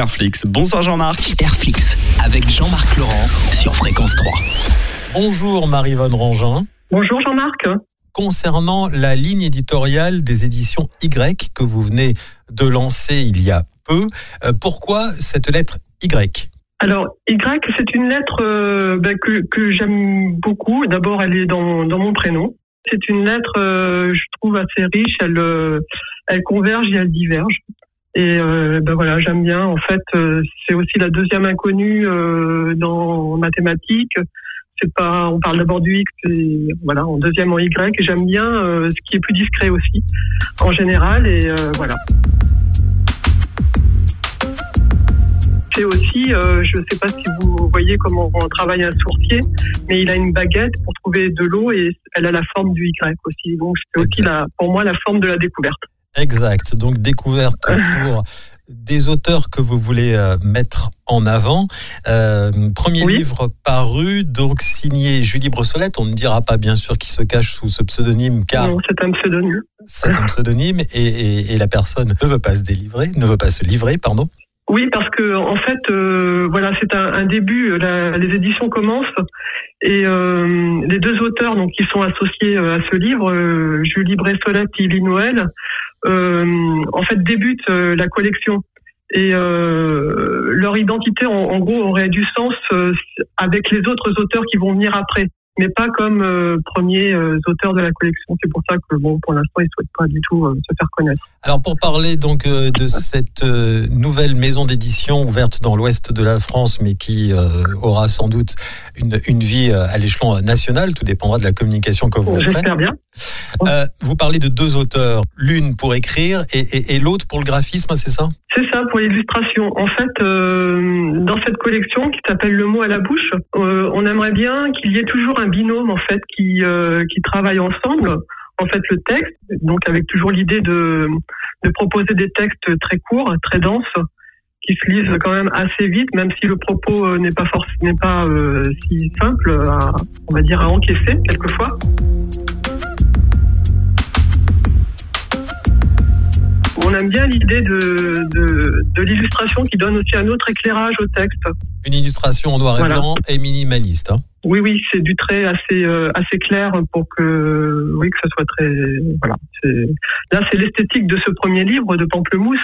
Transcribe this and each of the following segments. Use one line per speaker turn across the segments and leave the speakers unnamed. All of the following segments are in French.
Airflix. Bonsoir Jean-Marc.
Airflix avec Jean-Marc Laurent sur Fréquence 3.
Bonjour Marie-Vonne Rangin.
Bonjour Jean-Marc.
Concernant la ligne éditoriale des éditions Y que vous venez de lancer il y a peu, euh, pourquoi cette lettre Y?
Alors, Y, c'est une lettre euh, bah, que, que j'aime beaucoup. D'abord, elle est dans, dans mon prénom. C'est une lettre, euh, je trouve, assez riche. Elle, euh, elle converge et elle diverge. Et euh, ben voilà, j'aime bien. En fait, euh, c'est aussi la deuxième inconnue euh, dans mathématiques. C'est pas, on parle d'abord du X, et voilà, en deuxième en Y. Et j'aime bien ce qui est plus discret aussi, en général. Et voilà. C'est aussi, je ne sais pas si vous voyez comment on travaille un sourcier, mais il a une baguette pour trouver de l'eau et elle a la forme du Y aussi. Donc c'est aussi la, pour moi la forme de la découverte.
Exact. Donc découverte pour des auteurs que vous voulez euh, mettre en avant. Euh, premier livre paru, donc signé Julie Brossolette. On ne dira pas bien sûr qui se cache sous ce pseudonyme, car
non, c'est un pseudonyme.
C'est un pseudonyme et, la personne ne veut pas se délivrer, ne veut pas se livrer, pardon.
Oui, parce que en fait, euh, voilà, c'est un, début. les éditions commencent et les deux auteurs, donc, qui sont associés à ce livre, Julie Brossolette et Lily Noël, en fait débutent euh, la collection. Et euh, leur identité en, en, gros aurait du sens avec les autres auteurs qui vont venir après mais pas comme euh, premier euh, auteur de la collection. C'est pour ça que, bon, pour l'instant, ils ne souhaitent pas du tout euh, se faire connaître.
Alors, pour parler donc de cette nouvelle maison d'édition ouverte dans l'ouest de la France, mais qui aura sans doute une, une vie à l'échelon national, tout dépendra de la communication que vous ferez.
J'espère bien.
vous parlez de deux auteurs, l'une pour écrire et, et, et l'autre pour le graphisme, c'est ça?
C'est ça pour l'illustration. En fait, euh, dans cette collection qui s'appelle Le mot à la bouche, euh, on aimerait bien qu'il y ait toujours un binôme en fait qui euh, qui travaille ensemble. En fait, le texte, donc avec toujours l'idée de de proposer des textes très courts, très denses, qui se lisent quand même assez vite, même si le propos n'est pas forcément n'est pas si simple, à, on va dire à encaisser quelquefois. On aime bien l'idée de, de, l'illustration qui donne aussi un autre éclairage au texte.
Une illustration en noir et blanc et minimaliste. Hein.
Oui, oui, c'est du trait assez euh, assez clair pour que oui que ce soit très voilà. Là, c'est l'esthétique de ce premier livre de Pamplemousse.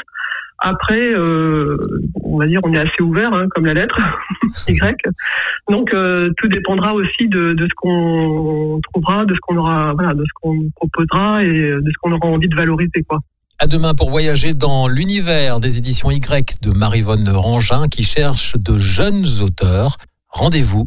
Après, euh, on va dire, on est assez ouvert, hein, comme la lettre Y. Donc, euh, tout dépendra aussi de, de ce qu'on trouvera, de ce qu'on aura, voilà, de ce qu'on proposera et de ce qu'on aura envie de valoriser, quoi.
À demain pour voyager dans l'univers des éditions Y de Marivonne Rangin qui cherche de jeunes auteurs. Rendez-vous